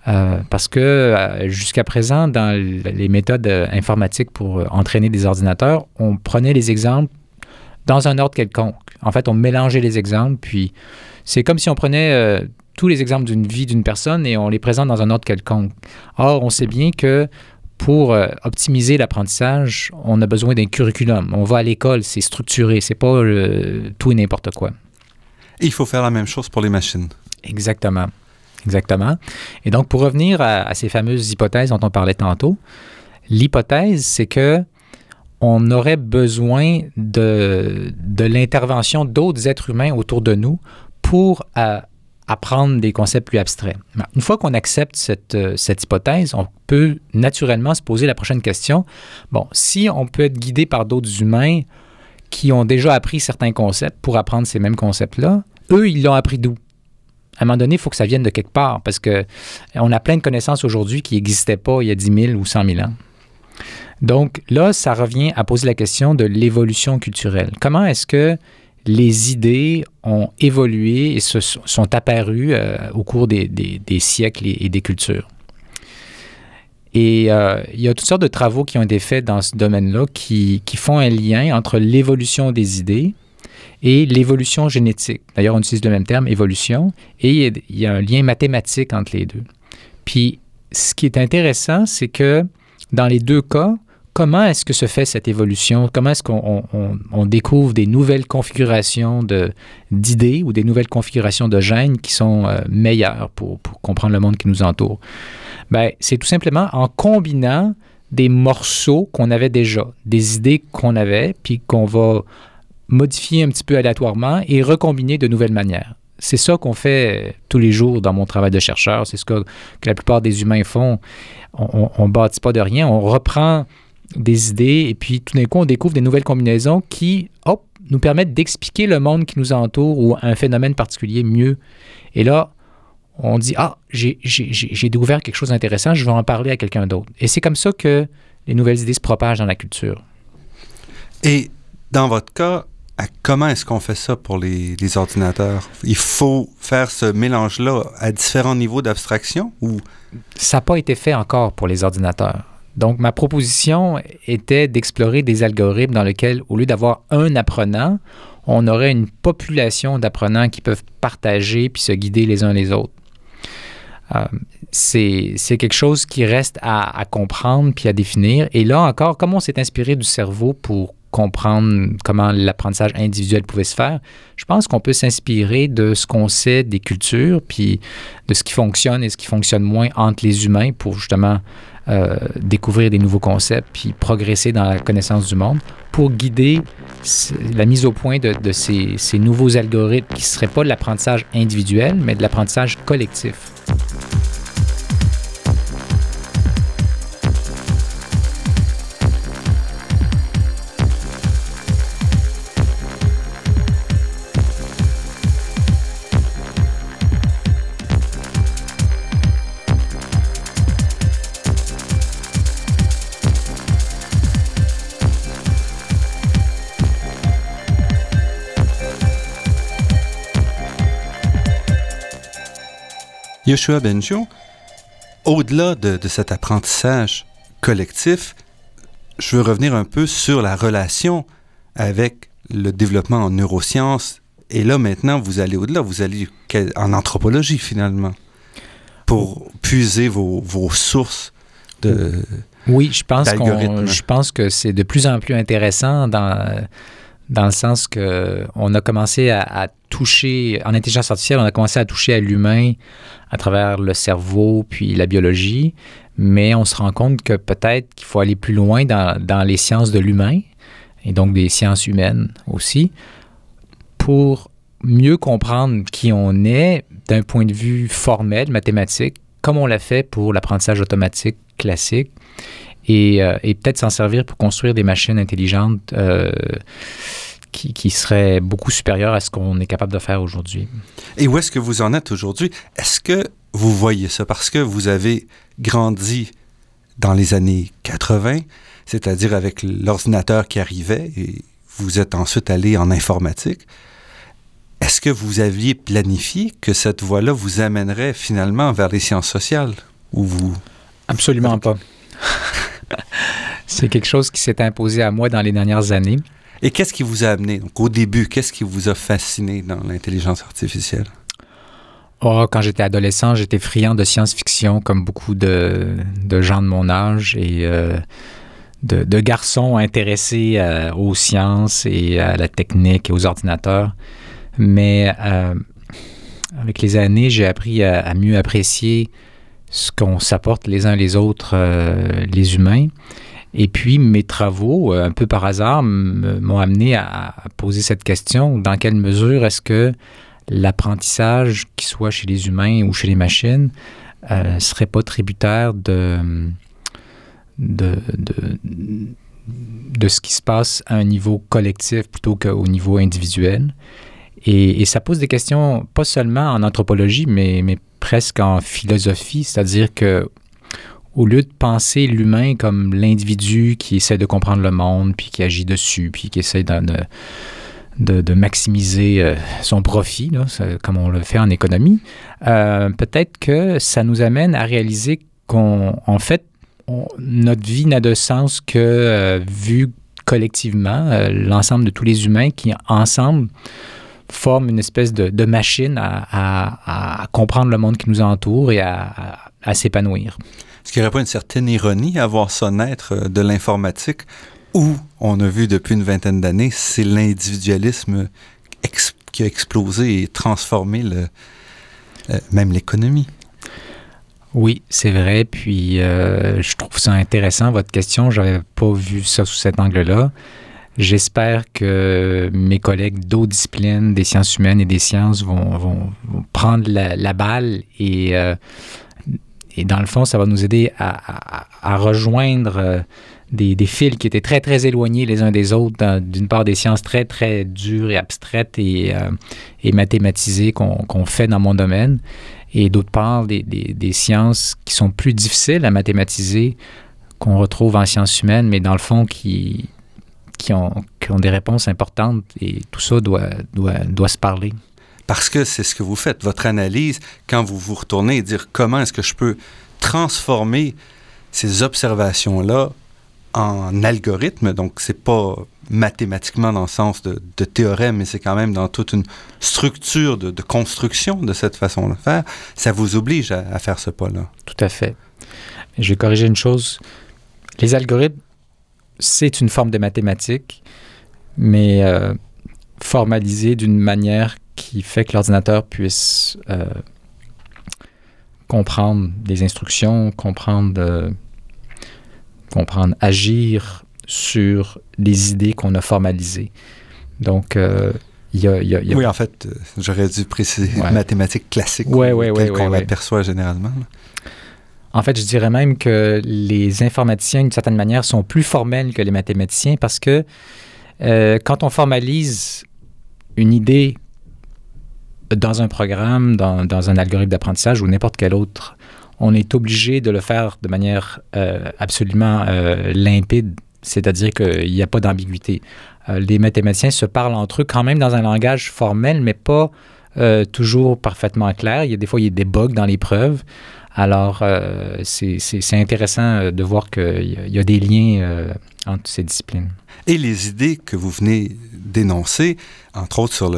Euh, parce que euh, jusqu'à présent, dans les méthodes informatiques pour entraîner des ordinateurs, on prenait les exemples dans un ordre quelconque. En fait, on mélangeait les exemples, puis c'est comme si on prenait tous les exemples d'une vie d'une personne et on les présente dans un ordre quelconque. Or, on sait bien que pour euh, optimiser l'apprentissage, on a besoin d'un curriculum. On va à l'école, c'est structuré, c'est pas euh, tout et n'importe quoi. Et il faut faire la même chose pour les machines. Exactement. Exactement. Et donc, pour revenir à, ces fameuses hypothèses dont on parlait tantôt, l'hypothèse, c'est que on aurait besoin de, de l'intervention d'autres êtres humains autour de nous pour euh, apprendre des concepts plus abstraits. Une fois qu'on accepte cette, euh, cette, hypothèse, on peut naturellement se poser la prochaine question. Bon, si on peut être guidé par d'autres humains qui ont déjà appris certains concepts pour apprendre ces mêmes concepts-là, eux, ils l'ont appris d'où? À un moment donné, il faut que ça vienne de quelque part parce que on a plein de connaissances aujourd'hui qui n'existaient pas il y a 10 000 ou 100 000 ans. Donc là, ça revient à poser la question de l'évolution culturelle. Comment est-ce que les idées ont évolué et se sont apparues euh, au cours des, siècles et, des cultures. Et euh, il y a toutes sortes de travaux qui ont été faits dans ce domaine-là qui, font un lien entre l'évolution des idées et l'évolution génétique. D'ailleurs, on utilise le même terme, évolution, et il y a un lien mathématique entre les deux. Puis, ce qui est intéressant, c'est que dans les deux cas, comment est-ce que se fait cette évolution? Comment est-ce qu'on découvre des nouvelles configurations d'idées ou des nouvelles configurations de gènes qui sont euh, meilleures pour, comprendre le monde qui nous entoure? Ben, c'est tout simplement en combinant des morceaux qu'on avait déjà, des idées qu'on avait, puis qu'on va modifier un petit peu aléatoirement et recombiner de nouvelles manières. C'est ça qu'on fait tous les jours dans mon travail de chercheur. C'est ce que, la plupart des humains font. On ne bâtit pas de rien. On reprend des idées, et puis tout d'un coup, on découvre des nouvelles combinaisons qui, hop, nous permettent d'expliquer le monde qui nous entoure ou un phénomène particulier mieux. Et là, on dit, ah, j'ai découvert quelque chose d'intéressant, je vais en parler à quelqu'un d'autre. Et c'est comme ça que les nouvelles idées se propagent dans la culture. Et dans votre cas, comment est-ce qu'on fait ça pour les, les, ordinateurs? Il faut faire ce mélange-là à différents niveaux d'abstraction ou... Ça n'a pas été fait encore pour les ordinateurs. Donc, ma proposition était d'explorer des algorithmes dans lesquels, au lieu d'avoir un apprenant, on aurait une population d'apprenants qui peuvent partager puis se guider les uns les autres. Euh, c'est quelque chose qui reste à, comprendre puis à définir. Et là encore, comme on s'est inspiré du cerveau pour comprendre comment l'apprentissage individuel pouvait se faire, je pense qu'on peut s'inspirer de ce qu'on sait des cultures, puis de ce qui fonctionne et ce qui fonctionne moins entre les humains pour justement euh, découvrir des nouveaux concepts, puis progresser dans la connaissance du monde pour guider la mise au point de, ces, ces nouveaux algorithmes qui ne seraient pas de l'apprentissage individuel, mais de l'apprentissage collectif. Yoshua Benjo, au-delà de, cet apprentissage collectif, je veux revenir un peu sur la relation avec le développement en neurosciences. Et là, maintenant, vous allez au-delà, vous allez en anthropologie, finalement, pour puiser vos, sources de. Oui, je pense, je pense que c'est de plus en plus intéressant dans dans le sens que on a commencé à, toucher, en intelligence artificielle, on a commencé à toucher à l'humain à travers le cerveau puis la biologie, mais on se rend compte que peut-être qu'il faut aller plus loin dans, dans les sciences de l'humain et donc des sciences humaines aussi pour mieux comprendre qui on est d'un point de vue formel, mathématique, comme on l'a fait pour l'apprentissage automatique classique euh, et, peut-être s'en servir pour construire des machines intelligentes euh, qui, qui, seraient beaucoup supérieures à ce qu'on est capable de faire aujourd'hui. Et où est-ce que vous en êtes aujourd'hui? Est-ce que vous voyez ça? Parce que vous avez grandi dans les années 80, c'est-à-dire avec l'ordinateur qui arrivait, et vous êtes ensuite allé en informatique. Est-ce que vous aviez planifié que cette voie-là vous amènerait finalement vers les sciences sociales? Ou vous... Absolument pas. c'est quelque chose qui s'est imposé à moi dans les dernières années. Et qu'est-ce qui vous a amené, donc au début, qu'est-ce qui vous a fasciné dans l'intelligence artificielle? Oh, quand j'étais adolescent, j'étais friand de science-fiction, comme beaucoup de, gens de mon âge, et euh, de, garçons intéressés euh, aux sciences et à la technique et aux ordinateurs. Mais euh, avec les années, j'ai appris à, mieux apprécier ce qu'on s'apporte les uns les autres, euh, les humains. Et puis, mes travaux, euh, un peu par hasard, m'ont amené à, poser cette question. Dans quelle mesure est-ce que l'apprentissage, qu'il soit chez les humains ou chez les machines, ne euh, serait pas tributaire de, de, de, ce qui se passe à un niveau collectif plutôt qu'au niveau individuel? Et, ça pose des questions, pas seulement en anthropologie, mais, mais presque en philosophie, c'est-à-dire que au lieu de penser l'humain comme l'individu qui essaie de comprendre le monde, puis qui agit dessus, puis qui essaie de, de, maximiser euh, son profit, comme on le fait en économie, euh, peut-être que ça nous amène à réaliser qu'en fait, notre vie n'a de sens que euh, vu collectivement, l'ensemble de tous les humains qui, ensemble, forme une espèce de, machine à, comprendre le monde qui nous entoure et à, s'épanouir. Est-ce qu'il n'y aurait pas une certaine ironie à voir ça naître euh, de l'informatique où on a vu depuis une vingtaine d'années, c'est l'individualisme qui a explosé et transformé le, euh, même l'économie? Oui, c'est vrai. Puis euh, je trouve ça intéressant, votre question. Je n'avais pas vu ça sous cet angle-là. J'espère que mes collègues d'autres disciplines, des sciences humaines et des sciences, vont, prendre la, balle et, euh, et dans le fond, ça va nous aider à, rejoindre euh, des, fils qui étaient très, très éloignés les uns des autres, d'une part des sciences très, très dures et abstraites et, euh, mathématisées qu'on fait dans mon domaine, et d'autre part des, sciences qui sont plus difficiles à mathématiser, qu'on retrouve en sciences humaines, mais dans le fond qui qui ont, des réponses importantes et tout ça doit, doit, doit se parler. Parce que c'est ce que vous faites, votre analyse, quand vous vous retournez et dire comment est-ce que je peux transformer ces observations-là en algorithme, donc c'est pas mathématiquement dans le sens de, théorème, mais c'est quand même dans toute une structure de, construction de cette façon de faire, ça vous oblige à, à faire ce pas-là. Tout à fait. Je vais corriger une chose. Les algorithmes c'est une forme de mathématiques, mais euh, formalisée d'une manière qui fait que l'ordinateur puisse euh, comprendre des instructions, comprendre comprendre, agir sur les idées qu'on a formalisées. Donc, euh, il y, a, y, a, y, a, Oui, en fait, euh, j'aurais dû préciser Ouais. mathématiques classiques Ouais, ouais, qu'on aperçoit généralement. En fait, je dirais même que les informaticiens, d'une certaine manière, sont plus formels que les mathématiciens parce que euh, quand on formalise une idée dans un programme, dans, un algorithme d'apprentissage ou n'importe quel autre, on est obligé de le faire de manière euh, absolument euh, limpide, c'est-à-dire qu'il n'y a pas d'ambiguïté. Les mathématiciens se parlent entre eux quand même dans un langage formel, mais pas toujours parfaitement clair. Il y a des fois, il y a des bugs dans les preuves. Alors, euh, c'est intéressant euh, de voir qu'il y, y a des liens euh, entre ces disciplines. Et les idées que vous venez d'énoncer, entre autres sur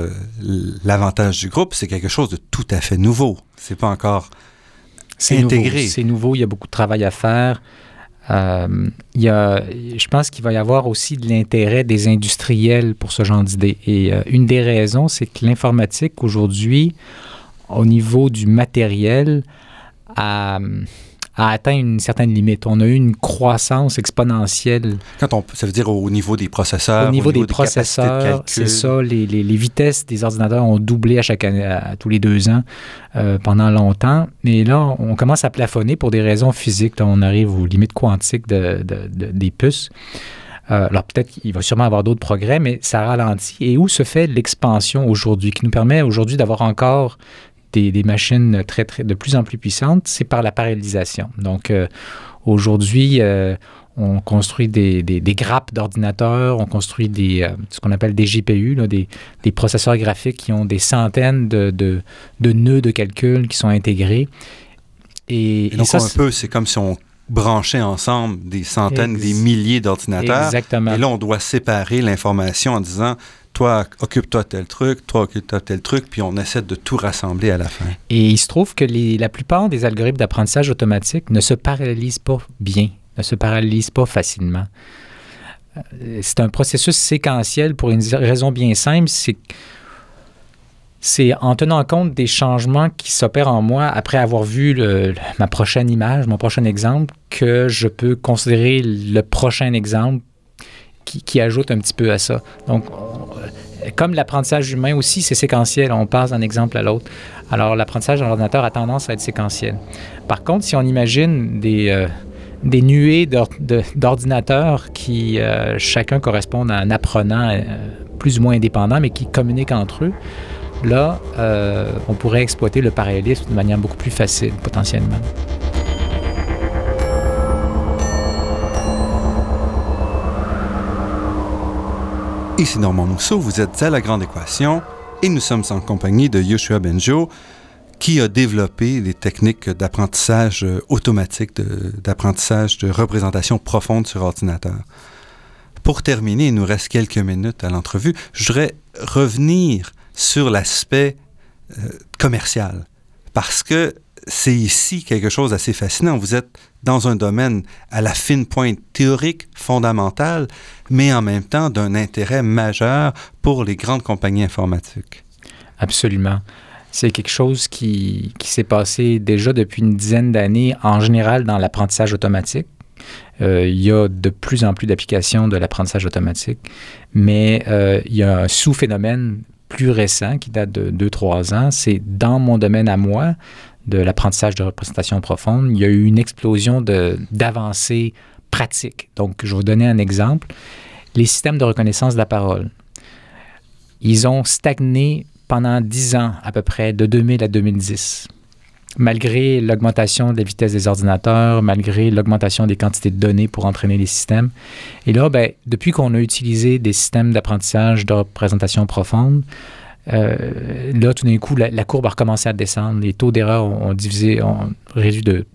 l'avantage du groupe, c'est quelque chose de tout à fait nouveau. C'est pas encore Intégré. C'est nouveau, il y a beaucoup de travail à faire. Euh, il y a, je pense qu'il va y avoir aussi de l'intérêt des industriels pour ce genre d'idées. Et euh, une des raisons, c'est que l'informatique aujourd'hui, au niveau du matériel, a, a atteint une certaine limite. On a eu une croissance exponentielle quand on ça veut dire au niveau des processeurs, au niveau des, capacités de processeurs, c'est ça. Les, les- les vitesses des ordinateurs ont doublé à chaque année, à, tous les deux ans euh, pendant longtemps. Mais là, on commence à plafonner pour des raisons physiques. Là, on arrive aux limites quantiques de- de- de- des puces. Euh, alors peut-être qu'il va sûrement avoir d'autres progrès, mais ça ralentit. Et où se fait l'expansion aujourd'hui, qui nous permet aujourd'hui d'avoir encore des, des machines très, très, de plus en plus puissantes, c'est par la parallélisation. Donc euh, aujourd'hui, euh, on construit des, des- des grappes d'ordinateurs, on construit des, euh, ce qu'on appelle des GPU, là, des, des processeurs graphiques qui ont des centaines de, de- de nœuds de calcul qui sont intégrés. Et, Et et donc, ça, un peu, c'est comme si on branchait ensemble des centaines, Ex- des milliers d'ordinateurs. exactement. Et là, on doit séparer l'information en disant toi, occupe-toi tel truc, toi, occupe-toi tel truc, puis on essaie de tout rassembler à la fin. Et il se trouve que les- la plupart des algorithmes d'apprentissage automatique ne se parallélisent pas bien, ne se parallélisent pas facilement. Euh, C'est un processus séquentiel pour une raison bien simple, c'est c'est en tenant compte des changements qui s'opèrent en moi après avoir vu ma prochaine image, mon prochain exemple, que je peux considérer le prochain exemple qui, ajoute un petit peu à ça. Donc, on- euh, comme l'apprentissage humain aussi, c'est séquentiel, on passe d'un exemple à l'autre. Alors, l'apprentissage en ordinateur a tendance à être séquentiel. Par contre, si on imagine des, euh, nuées d'ordinateurs qui euh, chacun correspondent à un apprenant plus ou moins indépendant, mais qui communiquent entre eux, là, euh, on pourrait exploiter le parallélisme de manière beaucoup plus facile, potentiellement. Ici Normand Mousseau, vous êtes à La Grande Équation et nous sommes en compagnie de Yoshua Benjo qui a développé des techniques d'apprentissage automatique, de- d'apprentissage de, représentation profonde sur ordinateur. Pour terminer, il nous reste quelques minutes à l'entrevue. Je voudrais revenir sur l'aspect euh, commercial parce que c'est ici quelque chose d'assez fascinant. Vous êtes dans un domaine à la fine pointe théorique, fondamentale, mais en même temps d'un intérêt majeur pour les grandes compagnies informatiques. Absolument. C'est quelque chose qui, qui s'est passé déjà depuis une dizaine d'années, en général dans l'apprentissage automatique. Euh, il y a de plus en plus d'applications de l'apprentissage automatique, mais euh, il y a un sous-phénomène plus récent qui date de 2-3 ans. C'est dans mon domaine à moi, de l'apprentissage de représentation profonde, il y a eu une explosion d'avancées pratiques. Donc, je vais vous donner un exemple. Les systèmes de reconnaissance de la parole. Ils ont stagné pendant 10 ans à peu près, de 2000 à 2010. Malgré l'augmentation de la vitesse des ordinateurs, malgré l'augmentation des quantités de données pour entraîner les systèmes. Et là, ben, depuis qu'on a utilisé des systèmes d'apprentissage de représentation profonde, euh, là, tout d'un coup, la, courbe a recommencé à descendre. Les taux d'erreur ont divisé, ont réduit de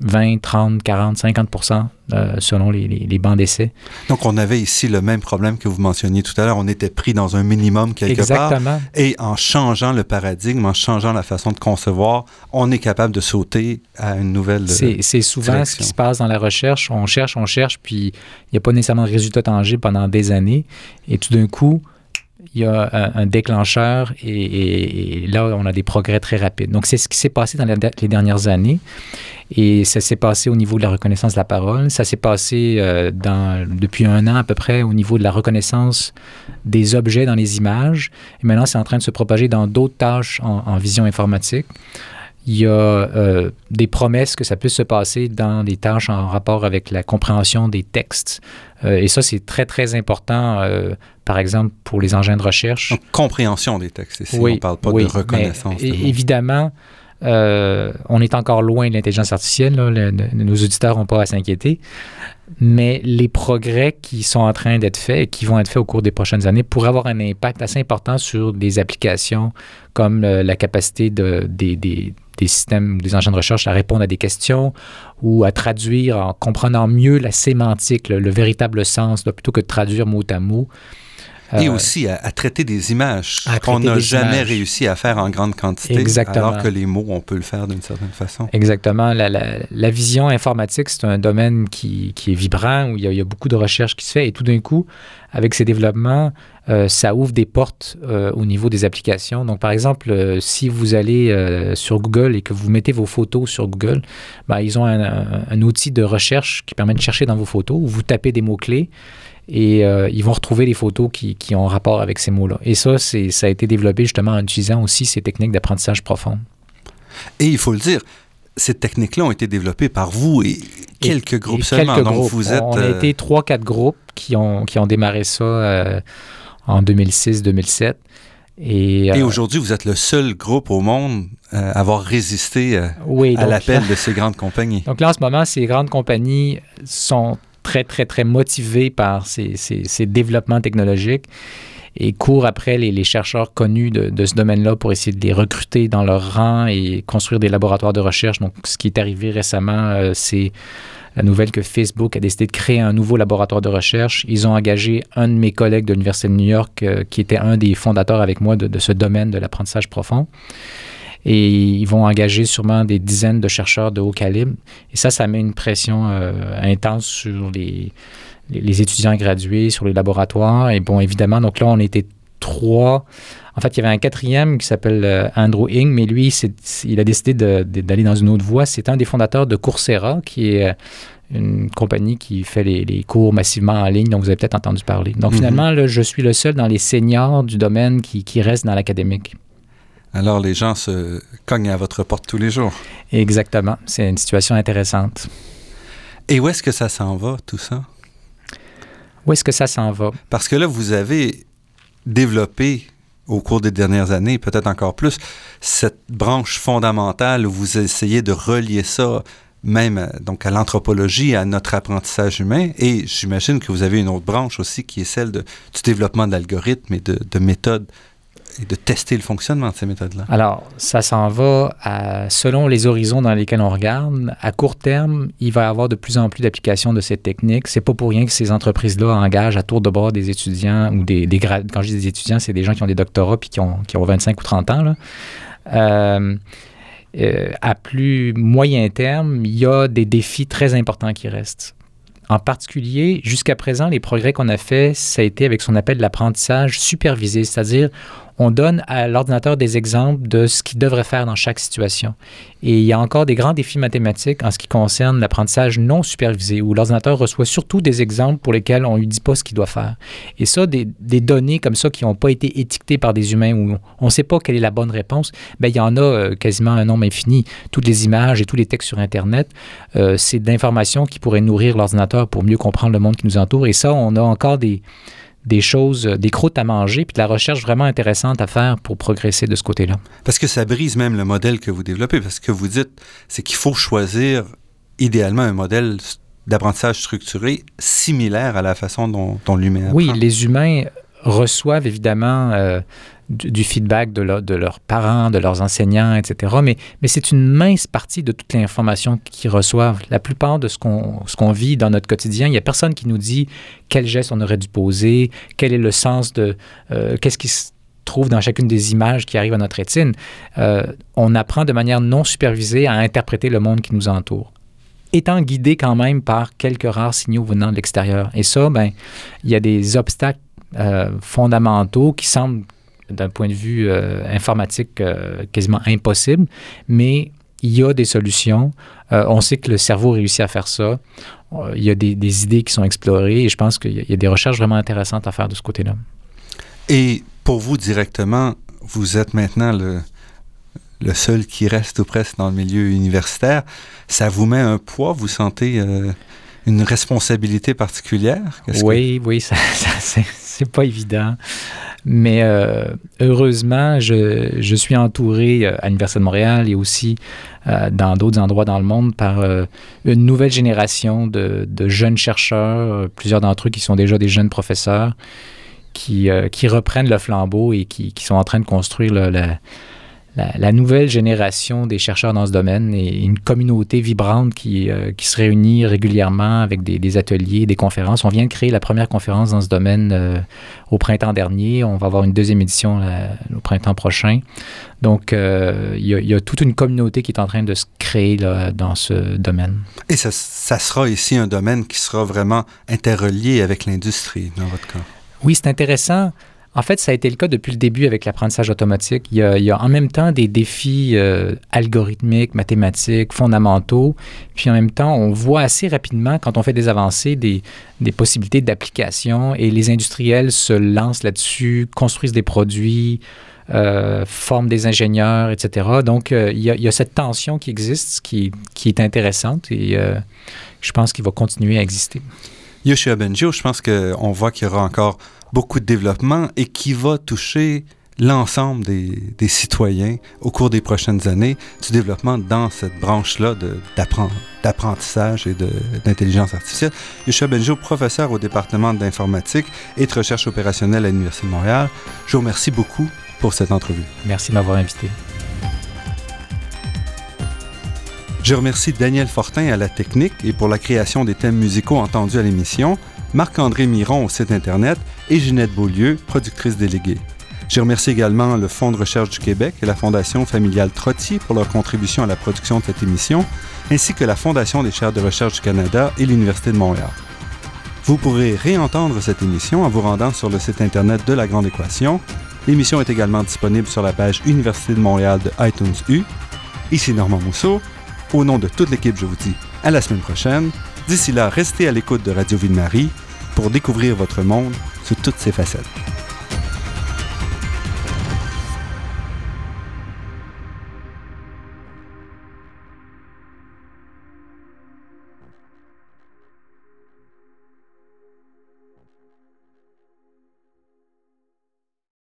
20, 30, 40, 50% euh, selon les, les- les bancs d'essai. Donc, on avait ici le même problème que vous mentionniez tout à l'heure. On était pris dans un minimum quelque part. Exactement. Et en changeant le paradigme, en changeant la façon de concevoir, on est capable de sauter à une nouvelle... C'est c'est souvent direction. ce qui se passe dans la recherche. On cherche, on cherche, puis il n'y a pas nécessairement de résultat tangible pendant des années. Et tout d'un coup, il y a un, déclencheur et, là, on a des progrès très rapides. Donc, c'est ce qui s'est passé dans les dernières années. Et ça s'est passé au niveau de la reconnaissance de la parole. Ça s'est passé euh, depuis un an à peu près au niveau de la reconnaissance des objets dans les images. Et maintenant, c'est en train de se propager dans d'autres tâches en, vision informatique. Il y a euh, des promesses que ça puisse se passer dans des tâches en rapport avec la compréhension des textes. Euh, et ça, c'est très, très important, par exemple, pour les engins de recherche. compréhension des textes ici. Oui, on ne parle pas de reconnaissance. évidemment, euh, on est encore loin de l'intelligence artificielle. nos auditeurs n'ont pas à s'inquiéter. Mais les progrès qui sont en train d'être faits et qui vont être faits au cours des prochaines années pourraient avoir un impact assez important sur des applications comme euh, la capacité de, des, des, des systèmes, des engins de recherche à répondre à des questions ou à traduire en comprenant mieux la sémantique, le, véritable sens, plutôt que de traduire mot à mot. Et euh, aussi à, traiter des images qu'on n'a jamais réussi à faire en grande quantité, Exactement. alors que les mots, on peut le faire d'une certaine façon. Exactement. La, la, vision informatique, c'est un domaine qui, qui, est vibrant, où il y, a, il y, a, beaucoup de recherches qui se fait, et tout d'un coup, avec ces développements, euh, ça ouvre des portes euh, au niveau des applications. Donc, par exemple, si vous allez sur Google et que vous mettez vos photos sur Google, ben, ils ont un, un, outil de recherche qui permet de chercher dans vos photos, où vous tapez des mots-clés et euh, ils vont retrouver les photos qui, qui, ont rapport avec ces mots-là. Et ça, ça a été développé justement en utilisant aussi ces techniques d'apprentissage profond. Et il faut le dire, ces techniques-là ont été développées par vous et quelques groupes seulement. Quelques Donc Vous êtes, on a euh, été trois, quatre groupes qui ont, qui ont démarré ça euh, en 2006-2007. Et, et aujourd'hui, vous êtes le seul groupe au monde à avoir résisté à l'appel de ces grandes compagnies. Donc là, en ce moment, ces grandes compagnies sont très, très, très motivés par ces, ces, développements technologiques et courent après les, chercheurs connus de, ce domaine-là pour essayer de les recruter dans leur rang et construire des laboratoires de recherche. Donc, ce qui est arrivé récemment, euh, c'est la nouvelle que Facebook a décidé de créer un nouveau laboratoire de recherche. Ils ont engagé un de mes collègues de l'Université de New York, euh, qui était un des fondateurs avec moi de ce domaine de l'apprentissage profond. Et ils vont engager sûrement des dizaines de chercheurs de haut calibre. Et ça, ça met une pression euh, intense sur les, les, étudiants gradués, sur les laboratoires. Et bon, évidemment, donc là, on était trois. En fait, il y avait un quatrième qui s'appelle euh, Andrew Ng, mais lui, il a décidé d'aller dans une autre voie. C'est un des fondateurs de Coursera, qui est euh, une compagnie qui fait les, cours massivement en ligne, dont vous avez peut-être entendu parler. Donc, mm-hmm. finalement, là, je suis le seul dans les seniors du domaine qui, qui reste dans l'académique. Alors les gens se cognent à votre porte tous les jours. Exactement. C'est une situation intéressante. Et où est-ce que ça s'en va, tout ça? Où est-ce que ça s'en va? Parce que là, vous avez développé au cours des dernières années, peut-être encore plus, cette branche fondamentale où vous essayez de relier ça même donc à l'anthropologie, à notre apprentissage humain. Et j'imagine que vous avez une autre branche aussi qui est celle de, du développement d'algorithmes et de, de méthodes et de tester le fonctionnement de ces méthodes-là? Alors, ça s'en va selon les horizons dans lesquels on regarde. À court terme, il va y avoir de plus en plus d'applications de cette technique. C'est pas pour rien que ces entreprises-là engagent à tour de bras des étudiants ou des, quand je dis des étudiants, c'est des gens qui ont des doctorats puis qui ont, qui ont 25 ou 30 ans. Là. Euh, euh, à plus moyen terme, il y a des défis très importants qui restent. En particulier, jusqu'à présent, les progrès qu'on a faits, ça a été avec ce qu'on appelle l'apprentissage supervisé, c'est-à-dire on donne à l'ordinateur des exemples de ce qu'il devrait faire dans chaque situation. Et il y a encore des grands défis mathématiques en ce qui concerne l'apprentissage non supervisé, où l'ordinateur reçoit surtout des exemples pour lesquels on ne lui dit pas ce qu'il doit faire. Et ça, des, données comme ça qui n'ont pas été étiquetées par des humains, où on ne sait pas quelle est la bonne réponse, bien, il y en a euh, quasiment un nombre infini. Toutes les images et tous les textes sur Internet, euh, c'est d'informations qui pourraient nourrir l'ordinateur pour mieux comprendre le monde qui nous entoure. Et ça, on a encore des des choses, des croûtes à manger, puis de la recherche vraiment intéressante à faire pour progresser de ce côté-là. Parce que ça brise même le modèle que vous développez, parce que vous dites, c'est qu'il faut choisir idéalement un modèle d'apprentissage structuré similaire à la façon dont, l'humain apprend. Oui, les humains reçoivent évidemment euh, du, feedback de, de, leurs parents, de leurs enseignants, etc. Mais, c'est une mince partie de toute l'information qu'ils reçoivent. La plupart de ce qu'on qu'on vit dans notre quotidien, il n'y a personne qui nous dit quel geste on aurait dû poser, quel est le sens de... Euh, qu'est-ce qui se trouve dans chacune des images qui arrivent à notre rétine. Euh, on apprend de manière non supervisée à interpréter le monde qui nous entoure étant guidé quand même par quelques rares signaux venant de l'extérieur. Et ça, ben, il y a des obstacles euh, fondamentaux qui semblent, d'un point de vue euh, informatique, euh, quasiment impossibles, mais il y a des solutions. on sait que le cerveau réussit à faire ça. il y a des, des, idées qui sont explorées et je pense qu'il y a des recherches vraiment intéressantes à faire de ce côté-là. Et pour vous directement, vous êtes maintenant le, le seul qui reste ou presque dans le milieu universitaire. Ça vous met un poids, vous sentez une responsabilité particulière? Oui, que... oui, ça, ça c'est pas évident. Mais euh, heureusement, je, suis entouré euh, à l'Université de Montréal et aussi euh, dans d'autres endroits dans le monde par une nouvelle génération de, jeunes chercheurs, plusieurs d'entre eux qui sont déjà des jeunes professeurs, qui, qui reprennent le flambeau et qui, sont en train de construire le, le la, la, nouvelle génération des chercheurs dans ce domaine et une communauté vibrante qui, euh, qui se réunit régulièrement avec des, des, ateliers, des conférences. On vient de créer la première conférence dans ce domaine euh, au printemps dernier. On va avoir une deuxième édition là, au printemps prochain. Donc, euh, il y, y, a toute une communauté qui est en train de se créer là, dans ce domaine. Et ça, ça sera ici un domaine qui sera vraiment interrelié avec l'industrie, dans votre cas? Oui, c'est intéressant. En fait, ça a été le cas depuis le début avec l'apprentissage automatique. Il y, a, en même temps des défis euh, algorithmiques, mathématiques, fondamentaux, puis en même temps, on voit assez rapidement, quand on fait des avancées, des, possibilités d'application et les industriels se lancent là-dessus, construisent des produits, euh, forment des ingénieurs, etc. Donc, euh, il, y a, cette tension qui existe, qui, qui est intéressante et je pense qu'il va continuer à exister. Benjo, je pense qu'on voit qu'il y aura encore beaucoup de développement et qui va toucher l'ensemble des, des, citoyens au cours des prochaines années du développement dans cette branche-là d'apprentissage et d'intelligence artificielle. Yoshua Benjo, professeur au département d'informatique et de recherche opérationnelle à l'Université de Montréal, je vous remercie beaucoup pour cette entrevue. Merci de m'avoir invité. Je remercie Daniel Fortin à la technique et pour la création des thèmes musicaux entendus à l'émission, Marc-André Miron au site Internet et Ginette Beaulieu, productrice déléguée. Je remercie également le Fonds de recherche du Québec et la Fondation familiale Trottier pour leur contribution à la production de cette émission, ainsi que la Fondation des chaires de recherche du Canada et l'Université de Montréal. Vous pourrez réentendre cette émission en vous rendant sur le site Internet de La Grande Équation. L'émission est également disponible sur la page Université de Montréal de iTunes U. Ici Normand Mousseau. Au nom de toute l'équipe, je vous dis à la semaine prochaine. D'ici là, restez à l'écoute de Radio Ville-Marie pour découvrir votre monde sous toutes ses facettes.